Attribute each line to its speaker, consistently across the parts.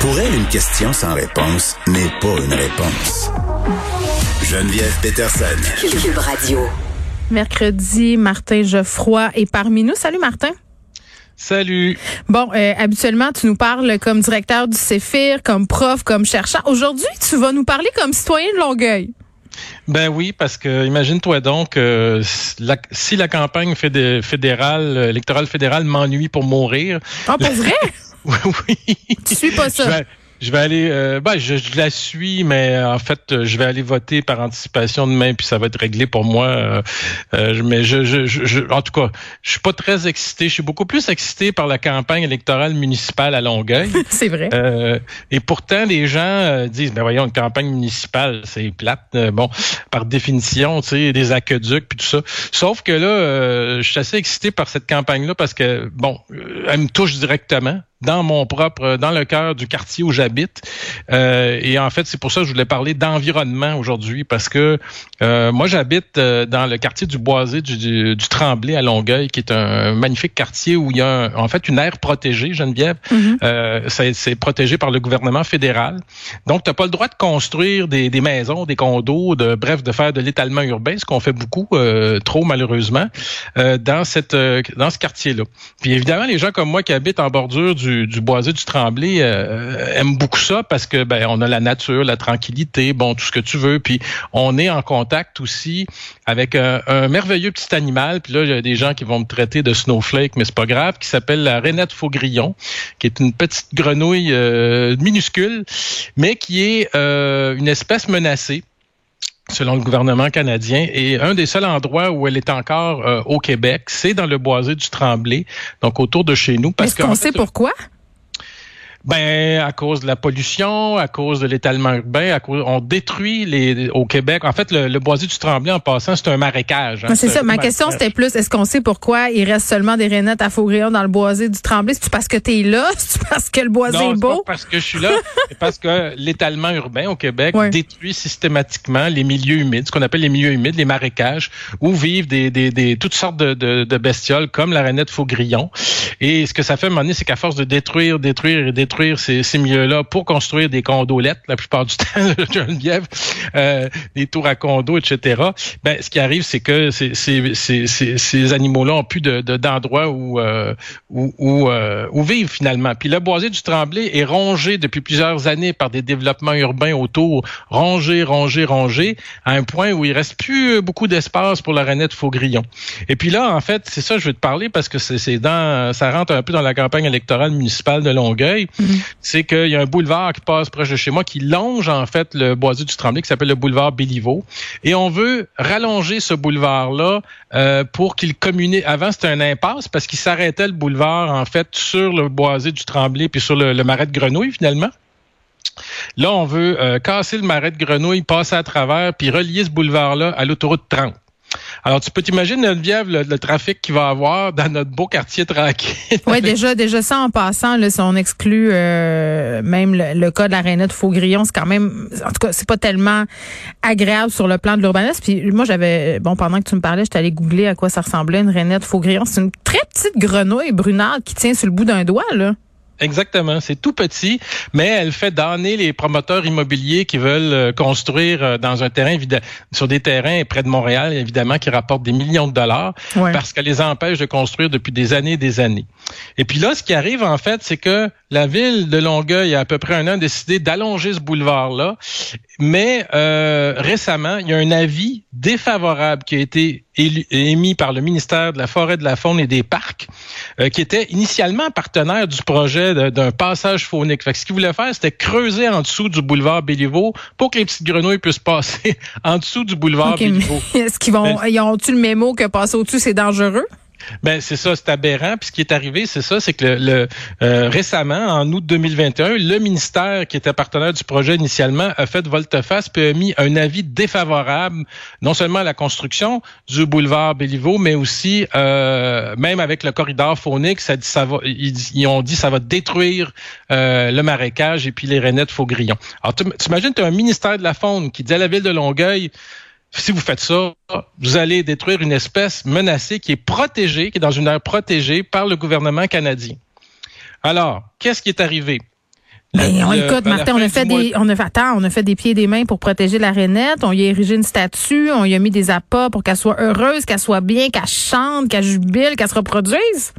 Speaker 1: Pour elle, une question sans réponse n'est pas une réponse. Geneviève Peterson.
Speaker 2: Cube Radio.
Speaker 3: Mercredi, Martin Geoffroy est parmi nous. Salut Martin.
Speaker 4: Salut.
Speaker 3: Bon, euh, habituellement, tu nous parles comme directeur du CEFIR, comme prof, comme chercheur. Aujourd'hui, tu vas nous parler comme citoyen de Longueuil.
Speaker 4: Ben oui, parce que imagine-toi donc euh, la, si la campagne fédérale, électorale fédérale m'ennuie pour mourir.
Speaker 3: Ah, pour vrai?
Speaker 4: oui, oui.
Speaker 3: Tu suis pas ça?
Speaker 4: Je vais aller, euh, ben, je, la suis, mais euh, en fait, je vais aller voter par anticipation demain, puis ça va être réglé pour moi. Euh, euh mais je, je, je, en tout cas, je suis pas très excité. Je suis beaucoup plus excité par la campagne électorale municipale à Longueuil.
Speaker 3: c'est vrai.
Speaker 4: et pourtant, les gens disent, ben voyons, une campagne municipale, c'est plate. bon, par définition, tu sais, des aqueducs puis tout ça. Sauf que là, je suis assez excité par cette campagne-là parce que, bon, elle me touche directement dans mon propre, dans le cœur du quartier où j'habite. Euh, et en fait, c'est pour ça que je voulais parler d'environnement aujourd'hui, parce que euh, moi, j'habite euh, dans le quartier du Boisé du, du, Tremblay à Longueuil, qui est un magnifique quartier où il y a en fait une aire protégée, Geneviève. Mm-hmm. c'est protégé par le gouvernement fédéral. Donc, tu n'as pas le droit de construire des, des, maisons, des condos, de bref, de faire de l'étalement urbain, ce qu'on fait beaucoup, trop malheureusement, dans cette dans ce quartier-là. Puis évidemment, les gens comme moi qui habitent en bordure du du, boisé du Tremblay euh, aime beaucoup ça parce que ben on a la nature, la tranquillité, bon tout ce que tu veux, puis on est en contact aussi avec un, merveilleux petit animal. Puis là il y a des gens qui vont me traiter de snowflake, mais c'est pas grave, qui s'appelle la rainette faugrillon, qui est une petite grenouille euh, minuscule, mais qui est euh, une espèce menacée selon le gouvernement canadien. Et un des seuls endroits où elle est encore euh, au Québec, c'est dans le boisé du Tremblay, donc autour de chez nous.
Speaker 3: Est-ce qu'on sait pourquoi?
Speaker 4: Ben, à cause de la pollution, à cause de l'étalement urbain, à cause, on détruit les, au Québec. En fait, le, le boisé du Tremblay, en passant, c'est un marécage.
Speaker 3: Hein, c'est ça. Ma question, c'était plus, est-ce qu'on sait pourquoi il reste seulement des rainettes à Faugrillon dans le boisé du Tremblay? C'est parce que tu es là? C'est parce que le boisé
Speaker 4: est
Speaker 3: beau?
Speaker 4: Pas parce que je suis là. c'est parce que l'étalement urbain au Québec détruit systématiquement les milieux humides, ce qu'on appelle les milieux humides, les marécages, où vivent des, des, des toutes sortes de, de, de, bestioles comme la rainette Faugrillon. Et ce que ça fait, à un moment donné, c'est qu'à force de détruire, détruire et détruire, ces, milieux-là pour construire des condolettes, la plupart du temps, Geneviève, euh, des tours à condos, etc. Ben, ce qui arrive, c'est que ces, ces, ces, ces animaux-là ont plus de, d'endroits où, euh, où, où, euh, vivre finalement. Puis le boisé du Tremblay est rongé depuis plusieurs années par des développements urbains autour, rongé, rongé, rongé, à un point où il reste plus beaucoup d'espace pour la rainette Faugrillon. Et puis là, en fait, c'est ça que je veux te parler parce que c'est, dans, ça rentre un peu dans la campagne électorale municipale de Longueuil, mm-hmm. c'est qu'il y a un boulevard qui passe proche de chez moi qui longe en fait le boisé du Tremblay qui s'appelle le boulevard Béliveau. Et on veut rallonger ce boulevard-là euh, pour qu'il communique. Avant, c'était un impasse parce qu'il s'arrêtait le boulevard en fait sur le boisé du Tremblay puis sur le, marais de Grenouille finalement. Là, on veut euh, casser le marais de Grenouille, passer à travers, puis relier ce boulevard-là à l'autoroute 30. Alors, tu peux t'imaginer, Geneviève, le, trafic qu'il va avoir dans notre beau quartier tranquille.
Speaker 3: Oui, déjà, déjà ça en passant, là, si on exclut euh, même le, cas de la Rainette Faugrillon, c'est quand même, en tout cas, c'est pas tellement agréable sur le plan de l'urbanisme. Puis moi, j'avais, bon, pendant que tu me parlais, j'étais allée googler à quoi ça ressemblait une Rainette Faugrillon. C'est une très petite grenouille brunade qui tient sur le bout d'un doigt, là.
Speaker 4: Exactement, c'est tout petit, mais elle fait donner les promoteurs immobiliers qui veulent euh, construire euh, dans un terrain sur des terrains près de Montréal, évidemment, qui rapportent des millions de dollars, parce qu'elle les empêche de construire depuis des années et des années. Et puis là, ce qui arrive en fait, c'est que la ville de Longueuil, il y a à peu près un an, a décidé d'allonger ce boulevard-là, mais euh, récemment, il y a un avis défavorable qui a été émis par le ministère de la Forêt, de la Faune et des Parcs, qui était initialement partenaire du projet d'un passage faunique. Fait ce qu'ils voulaient faire, c'était creuser en dessous du boulevard Béliveau pour que les petites grenouilles puissent passer en dessous du boulevard Béliveau.
Speaker 3: Est-ce qu'ils vont, ils ont-tu le mémo que passer au-dessus, c'est dangereux?
Speaker 4: Ben c'est ça, c'est aberrant. Puis ce qui est arrivé, c'est ça, c'est que le, euh, récemment, en août 2021, le ministère qui était partenaire du projet initialement a fait volte-face puis a mis un avis défavorable, non seulement à la construction du boulevard Béliveau, mais aussi euh, même avec le corridor faunique, ça ça va, ils, ont dit ça va détruire euh, le marécage et puis les rainettes faugrillons. Alors tu imagines, tu as un ministère de la faune qui dit à la ville de Longueuil si vous faites ça, vous allez détruire une espèce menacée qui est protégée, qui est dans une aire protégée par le gouvernement canadien. Alors, qu'est-ce qui est arrivé?
Speaker 3: Ben, on, écoute, Martin, on a fait des, on a fait, attends, on a fait des pieds et des mains pour protéger la rainette. On y a érigé une statue, on y a mis des appâts pour qu'elle soit heureuse, qu'elle soit bien, qu'elle chante, qu'elle jubile, qu'elle se reproduise.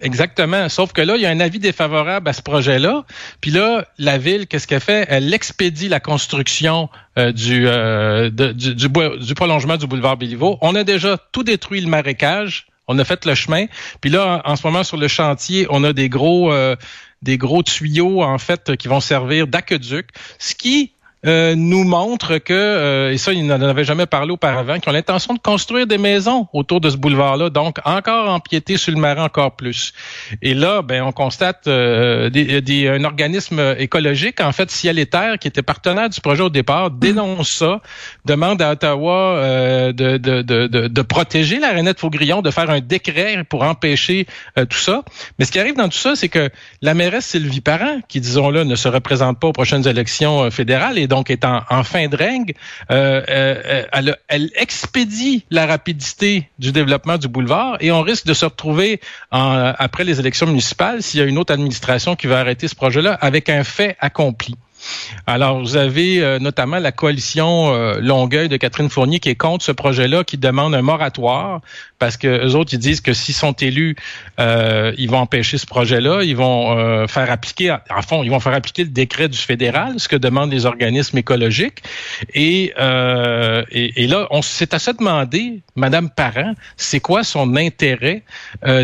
Speaker 4: Exactement. Sauf que là, il y a un avis défavorable à ce projet-là. Puis là, la ville, qu'est-ce qu'elle fait? Elle expédie la construction euh, du, euh, du, du, prolongement du boulevard Béliveau. On a déjà tout détruit le marécage. On a fait le chemin. Puis là, en, ce moment, sur le chantier, on a des gros, euh, des gros tuyaux, en fait, qui vont servir d'aqueduc. Ce qui euh, nous montre que, euh, et ça, ils n'en avaient jamais parlé auparavant, qu'ils ont l'intention de construire des maisons autour de ce boulevard-là, donc encore empiéter sur le marin encore plus. Et là, ben, on constate euh, des, un organisme écologique, en fait, Ciel et Terre, qui était partenaire du projet au départ, dénonce ça, demande à Ottawa de, de, de, de, protéger la rainette Faugrillon, de faire un décret pour empêcher tout ça. Mais ce qui arrive dans tout ça, c'est que la mairesse Sylvie Parent, qui, disons-le, ne se représente pas aux prochaines élections fédérales, et donc est en, fin de règne, euh, euh, elle, expédie la rapidité du développement du boulevard et on risque de se retrouver après les élections municipales s'il y a une autre administration qui va arrêter ce projet-là avec un fait accompli. Alors, vous avez euh, notamment la coalition euh, Longueuil de Catherine Fournier qui est contre ce projet-là, qui demande un moratoire parce que eux autres, ils disent que s'ils sont élus, euh, ils vont empêcher ce projet-là, ils vont faire appliquer, en fond, ils vont faire appliquer le décret du fédéral, ce que demandent les organismes écologiques. Et, et, là, on s'est à se demander, Madame Parent, c'est quoi son intérêt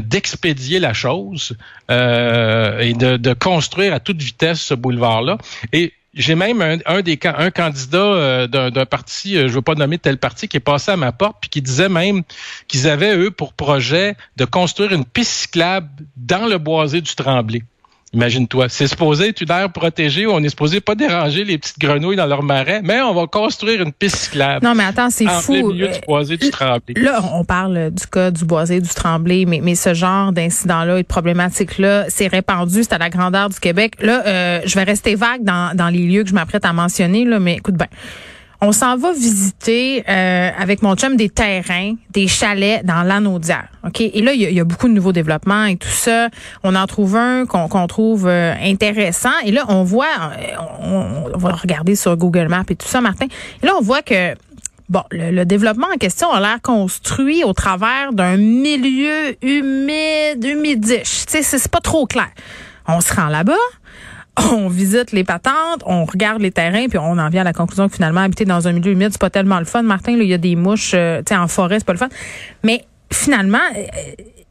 Speaker 4: d'expédier la chose et de, de construire à toute vitesse ce boulevard-là. Et j'ai même un, un candidat euh, d'un parti, euh, je veux pas nommer tel parti, qui est passé à ma porte puis qui disait même qu'ils avaient eux pour projet de construire une piste cyclable dans le boisé du Tremblay. Imagine-toi, c'est supposé être une aire protégée où on est supposé pas déranger les petites grenouilles dans leur marais, mais on va construire une piste cyclable.
Speaker 3: Non, mais attends, c'est fou.
Speaker 4: Au milieu du boisé du Tremblay.
Speaker 3: Là, on parle du cas du boisé du Tremblay, mais, mais ce genre d'incident-là et de problématique-là, c'est répandu, c'est à la grandeur du Québec. Là, euh, je vais rester vague dans, dans les lieux que je m'apprête à mentionner, là, mais écoute ben on s'en va visiter euh, avec mon chum des terrains, des chalets dans. OK? Et là, il y, a beaucoup de nouveaux développements et tout ça. On en trouve un qu'on trouve euh, intéressant. Et là, on voit, euh, on, va regarder sur Google Maps et tout ça, Martin. Et là, on voit que Bon, le, développement en question a l'air construit au travers d'un milieu humide, humidiche. Tu sais, c'est pas trop clair. On se rend là-bas, on visite les patentes, on regarde les terrains, puis on en vient à la conclusion que finalement, habiter dans un milieu humide, c'est pas tellement le fun. Martin, il y a des mouches, euh, tu sais, en forêt, c'est pas le fun. Mais finalement, euh,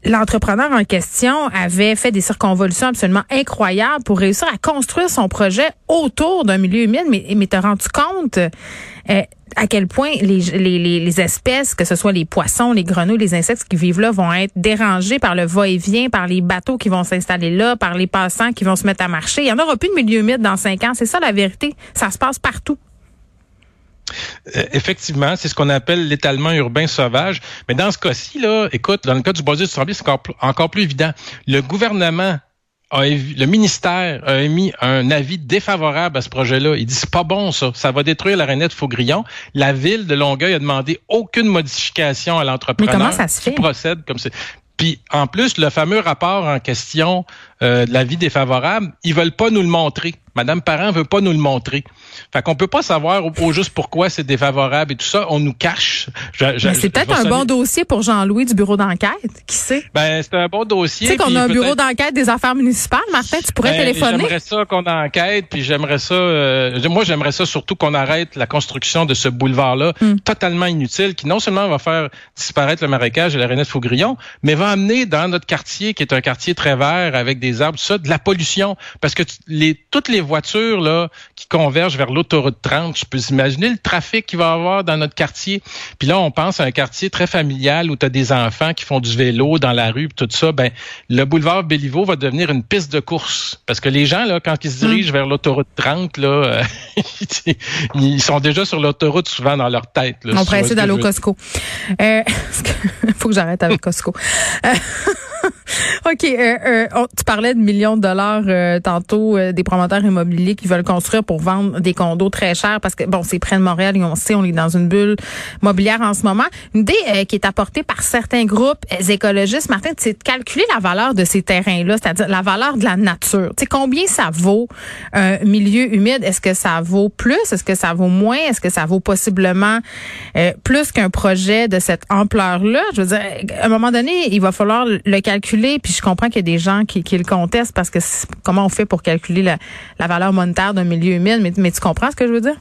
Speaker 3: l'entrepreneur en question avait fait des circonvolutions absolument incroyables pour réussir à construire son projet autour d'un milieu humide. Mais, mais t'as rendu compte euh, à quel point les, les, les, espèces, que ce soit les poissons, les grenouilles, les insectes qui vivent là, vont être dérangés par le va-et-vient, par les bateaux qui vont s'installer là, par les passants qui vont se mettre à marcher. Il y en aura plus de milieu humide dans cinq ans. C'est ça la vérité. Ça se passe partout.
Speaker 4: Euh, effectivement, c'est ce qu'on appelle l'étalement urbain sauvage. Mais dans ce cas-ci, là, écoute, dans le cas du boisier du c'est encore plus évident. Le gouvernement le ministère a émis un avis défavorable à ce projet-là. Il dit c'est pas bon ça, ça va détruire la de Faugrillon. La ville de Longueuil a demandé aucune modification à l'entrepreneur.
Speaker 3: Mais comment ça se fait?
Speaker 4: procède comme c'est. Puis en plus, le fameux rapport en question euh, de l'avis défavorable, ils veulent pas nous le montrer. Madame Parent veut pas nous le montrer. Fait qu'on peut pas savoir au, juste pourquoi c'est défavorable et tout ça. On nous cache.
Speaker 3: c'est peut-être un bon dossier pour Jean-Louis du bureau d'enquête. Qui sait?
Speaker 4: Ben, c'est un bon dossier.
Speaker 3: Tu sais qu'on a un bureau d'enquête des affaires municipales. Martin, tu pourrais ben, téléphoner?
Speaker 4: J'aimerais ça qu'on enquête, puis j'aimerais ça, euh, moi, j'aimerais ça surtout qu'on arrête la construction de ce boulevard-là, hmm. totalement inutile, qui non seulement va faire disparaître le marécage et la Renette Faugrillon, mais va amener dans notre quartier, qui est un quartier très vert avec des arbres, ça, de la pollution. Parce que les, toutes les voitures là qui convergent vers l'autoroute 30, je peux imaginer le trafic qu'il va y avoir dans notre quartier. Puis là, on pense à un quartier très familial où tu as des enfants qui font du vélo dans la rue, tout ça. Ben, le boulevard Béliveau va devenir une piste de course. Parce que les gens, là, quand ils se dirigent mm. vers l'autoroute 30, là, euh, ils sont déjà sur l'autoroute souvent dans leur tête.
Speaker 3: on pourrait essayer d'aller au Costco. Euh, faut que j'arrête avec Costco. Euh, OK. tu parlais de millions de dollars euh, tantôt des promoteurs immobiliers qui veulent construire pour vendre des condos très chers parce que bon, c'est près de Montréal et on sait on est dans une bulle mobilière en ce moment. Une idée qui est apportée par certains groupes écologistes, Martin, c'est de calculer la valeur de ces terrains-là, c'est-à-dire la valeur de la nature. Tu sais combien ça vaut un milieu humide? Est-ce que ça vaut plus? Est-ce que ça vaut moins? Est-ce que ça vaut possiblement plus qu'un projet de cette ampleur-là? Je veux dire, à un moment donné, il va falloir le calculer. Puis je comprends qu'il y a des gens qui, le contestent parce que comment on fait pour calculer la, valeur monétaire d'un milieu humide. Mais, mais tu comprends ce que je veux dire?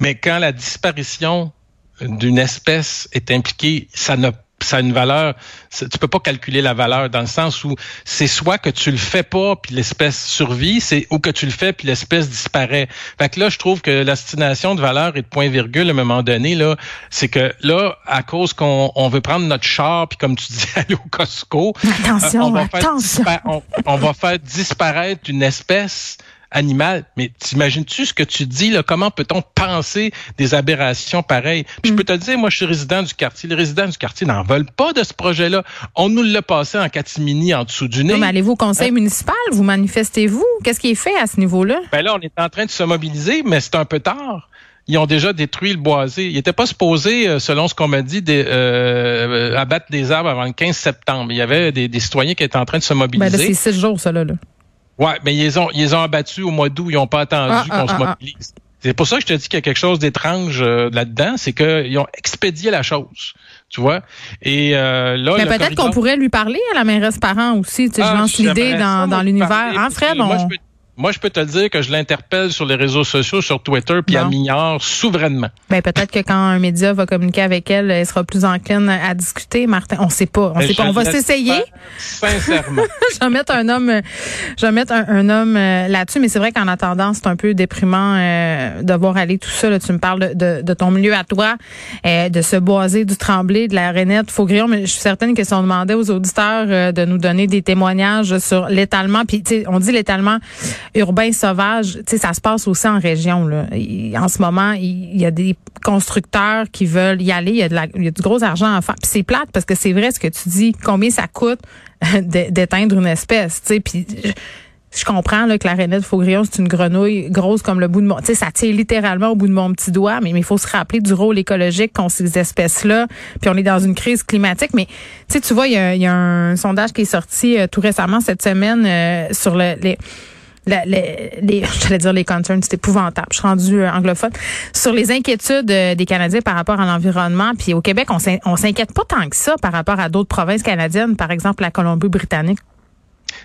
Speaker 4: Mais quand la disparition d'une espèce est impliquée, ça n'a ça a une valeur. Tu peux pas calculer la valeur dans le sens où c'est soit que tu le fais pas puis l'espèce survit, c'est ou que tu le fais puis l'espèce disparaît. Fait que là, je trouve que l'estimation de valeur et de point virgule à un moment donné là, c'est que là, à cause qu'on on veut prendre notre char puis comme tu dis aller au Costco,
Speaker 3: attention, on va attention.
Speaker 4: Faire on va faire disparaître une espèce animal. Mais t'imagines-tu ce que tu dis, là? Comment peut-on penser des aberrations pareilles? Puis je peux te dire, moi, je suis résident du quartier. Les résidents du quartier n'en veulent pas de ce projet-là. On nous l'a passé en catimini en dessous du nez.
Speaker 3: mais allez-vous au conseil hein? municipal? Vous manifestez-vous? Qu'est-ce qui est fait à ce niveau-là?
Speaker 4: Ben là, on est en train de se mobiliser, mais c'est un peu tard ils ont déjà détruit le boisé. Ils n'étaient pas supposés, euh, selon ce qu'on m'a dit, de, euh, abattre des arbres avant le 15 septembre. Il y avait des, citoyens qui étaient en train de se mobiliser.
Speaker 3: Ben c'est six jours, ça, là.
Speaker 4: Ouais, mais ils ont, ils ont abattu au mois d'août, ils n'ont pas attendu ah, qu'on ah, se ah, mobilise. C'est pour ça que je te dis qu'il y a quelque chose d'étrange euh, là-dedans, c'est qu'ils ont expédié la chose, tu vois. Et euh, là,
Speaker 3: mais peut-être qu'on pourrait lui parler à la mairesse parent aussi. Tu sais, je lance l'idée dans, dans l'univers. Hein, Fred,
Speaker 4: moi, je peux te le dire que je l'interpelle sur les réseaux sociaux, sur Twitter, puis elle m'ignore souverainement.
Speaker 3: Ben, peut-être que quand un média va communiquer avec elle, elle sera plus encline à discuter, Martin. On sait pas. On sait pas. On va s'essayer.
Speaker 4: Sincèrement.
Speaker 3: je vais mettre un homme, je vais mettre un, homme euh, là-dessus, mais c'est vrai qu'en attendant, c'est un peu déprimant euh, de voir aller tout ça. Là. Tu me parles de, de, ton milieu à toi, euh, de se boiser du tremblé, de la rainette Faugrillon, mais je suis certaine que si on demandait aux auditeurs euh, de nous donner des témoignages sur l'étalement, puis on dit l'étalement urbain sauvage, tu sais, ça se passe aussi en région. Là. en ce moment, il, y a des constructeurs qui veulent y aller. Il y a, de la, il y a du gros argent à faire. Puis c'est plate parce que c'est vrai ce que tu dis. Combien ça coûte d'éteindre une espèce, tu sais. Puis je comprends là, que la rainette faugrillon, c'est une grenouille grosse comme le bout de mon... Tu sais, ça tient littéralement au bout de mon petit doigt, mais il faut se rappeler du rôle écologique qu'ont ces espèces-là. Puis on est dans une crise climatique. Mais tu sais, tu vois, il y a, un sondage qui est sorti euh, tout récemment cette semaine euh, sur le, les les, les j'allais dire les concerns, c'est épouvantable. Je suis rendue euh, anglophone sur les inquiétudes euh, des Canadiens par rapport à l'environnement. Puis au Québec, on s'inquiète pas tant que ça par rapport à d'autres provinces canadiennes, par exemple la Colombie-Britannique.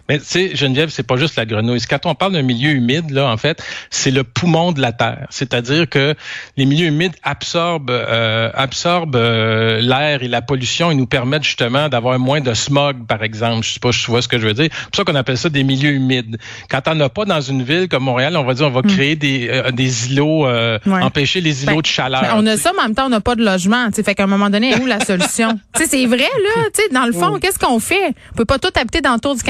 Speaker 4: Mais tu sais, Geneviève, c'est pas juste la grenouille. Quand on parle d'un milieu humide, là, en fait, c'est le poumon de la terre. C'est-à-dire que les milieux humides absorbent, euh, absorbent euh, l'air et la pollution et nous permettent justement d'avoir moins de smog, par exemple. Je sais pas si tu vois ce que je veux dire. C'est pour ça qu'on appelle ça des milieux humides. Quand on n'a pas dans une ville comme Montréal, on va dire on va hmm. créer des, euh, des îlots, euh, empêcher les îlots ben, de chaleur. Ben,
Speaker 3: on a ça, mais en même temps, on n'a pas de logement. Fait qu'à un moment donné, où la solution? c'est vrai, là. Dans le fond, qu'est-ce qu'on fait? On peut pas tout habiter dans le tour du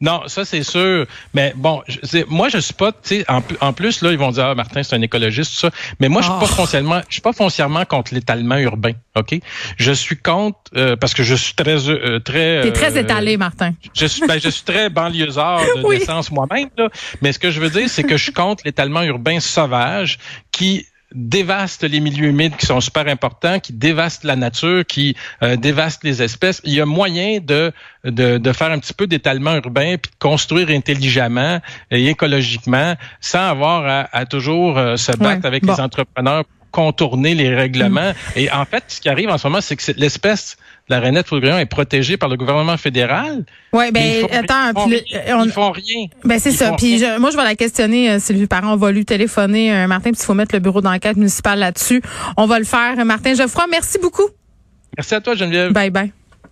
Speaker 4: Non, ça c'est sûr. Mais bon, je, moi je suis pas, tu sais, en, plus là ils vont dire ah, Martin c'est un écologiste tout ça. Mais moi je suis pas ah. foncièrement, je suis pas foncièrement contre l'étalement urbain, ok? Je suis contre euh, parce que je suis très euh, très.
Speaker 3: T'es très euh, étalé, Martin.
Speaker 4: Je suis, ben, je suis très banlieusard de naissance moi-même là. Mais ce que je veux dire c'est que je suis contre l'étalement urbain sauvage qui dévaste les milieux humides qui sont super importants, qui dévaste la nature, qui euh, dévaste les espèces. Il y a moyen de, de, de faire un petit peu d'étalement urbain puis de construire intelligemment et écologiquement sans avoir à, toujours euh, se battre avec les entrepreneurs contourner les règlements. Mm. Et en fait, ce qui arrive en ce moment, c'est que l'espèce la rainette faugrillon est protégée par le gouvernement fédéral.
Speaker 3: Oui, ben attends,
Speaker 4: ils font, rien.
Speaker 3: Ben c'est ça. Puis moi je vais la questionner euh, Sylvie Parent, on va lui téléphoner euh, Martin puis il faut mettre le bureau d'enquête municipal là-dessus. On va le faire Martin Geoffroy, merci beaucoup.
Speaker 4: Merci à toi Geneviève.
Speaker 3: Bye bye.